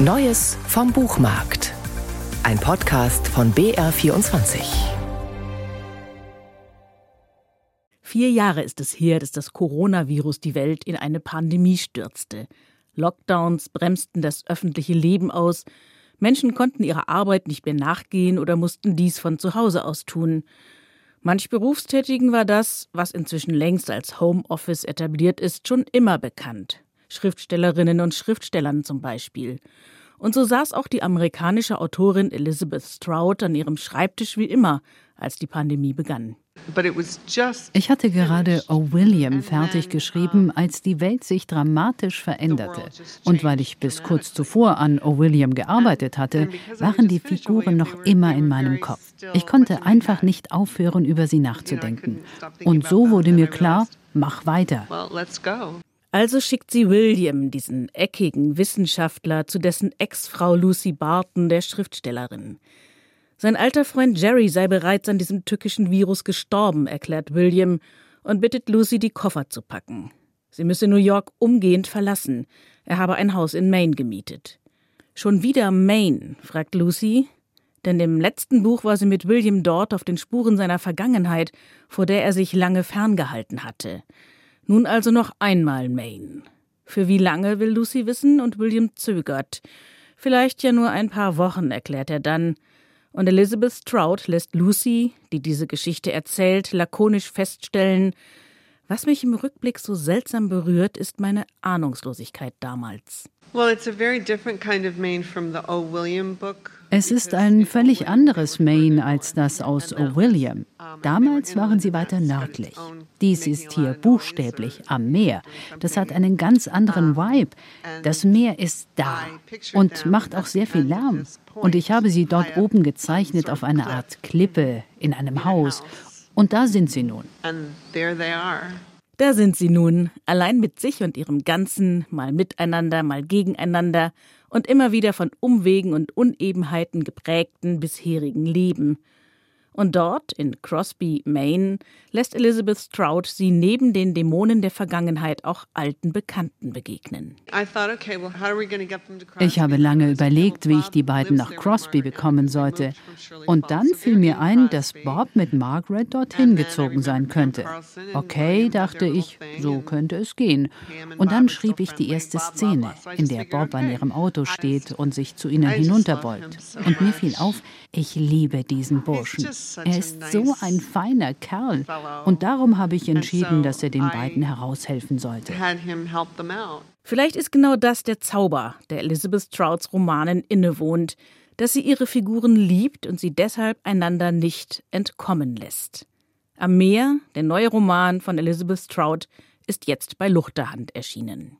Neues vom Buchmarkt. Ein Podcast von BR24. Vier Jahre ist es her, dass das Coronavirus die Welt in eine Pandemie stürzte. Lockdowns bremsten das öffentliche Leben aus. Menschen konnten ihrer Arbeit nicht mehr nachgehen oder mussten dies von zu Hause aus tun. Manch Berufstätigen war das, was inzwischen längst als Homeoffice etabliert ist, schon immer bekannt. Schriftstellerinnen und Schriftstellern zum Beispiel. Und so saß auch die amerikanische Autorin Elizabeth Stroud an ihrem Schreibtisch wie immer, als die Pandemie begann. Ich hatte gerade O. William fertig geschrieben, als die Welt sich dramatisch veränderte. Und weil ich bis kurz zuvor an O. William gearbeitet hatte, waren die Figuren noch immer in meinem Kopf. Ich konnte einfach nicht aufhören, über sie nachzudenken. Und so wurde mir klar, mach weiter. Also schickt sie William, diesen eckigen Wissenschaftler, zu dessen Ex-Frau Lucy Barton, der Schriftstellerin. Sein alter Freund Jerry sei bereits an diesem tückischen Virus gestorben, erklärt William und bittet Lucy, die Koffer zu packen. Sie müsse New York umgehend verlassen. Er habe ein Haus in Maine gemietet. Schon wieder Maine, fragt Lucy, denn im letzten Buch war sie mit William dort auf den Spuren seiner Vergangenheit, vor der er sich lange ferngehalten hatte. Nun also noch einmal Maine. Für wie lange will Lucy wissen und William zögert. Vielleicht ja nur ein paar Wochen, erklärt er dann. Und Elizabeth Stroud lässt Lucy, die diese Geschichte erzählt, lakonisch feststellen, was mich im Rückblick so seltsam berührt, ist meine Ahnungslosigkeit damals. Es ist ein völlig anderes Maine als das aus O. William. Damals waren sie weiter nördlich. Dies ist hier buchstäblich am Meer. Das hat einen ganz anderen Vibe. Das Meer ist da und macht auch sehr viel Lärm. Und ich habe sie dort oben gezeichnet auf einer Art Klippe in einem Haus. Und da sind sie nun. Da sind sie nun, allein mit sich und ihrem Ganzen, mal miteinander, mal gegeneinander und immer wieder von Umwegen und Unebenheiten geprägten bisherigen Leben. Und dort, in Crosby, Maine, lässt Elizabeth Stroud sie neben den Dämonen der Vergangenheit auch alten Bekannten begegnen. Ich habe lange überlegt, wie ich die beiden nach Crosby bekommen sollte. Und dann fiel mir ein, dass Bob mit Margaret dorthin gezogen sein könnte. Okay, dachte ich, so könnte es gehen. Und dann schrieb ich die erste Szene, in der Bob an ihrem Auto steht und sich zu ihnen hinunterbeugt. Und mir fiel auf, ich liebe diesen Burschen. Er ist so ein feiner Kerl. Und darum habe ich entschieden, dass er den beiden heraushelfen sollte. Vielleicht ist genau das der Zauber, der Elizabeth Strouds Romanen innewohnt, dass sie ihre Figuren liebt und sie deshalb einander nicht entkommen lässt. Am Meer, der neue Roman von Elizabeth Stroud, ist jetzt bei Luchterhand erschienen.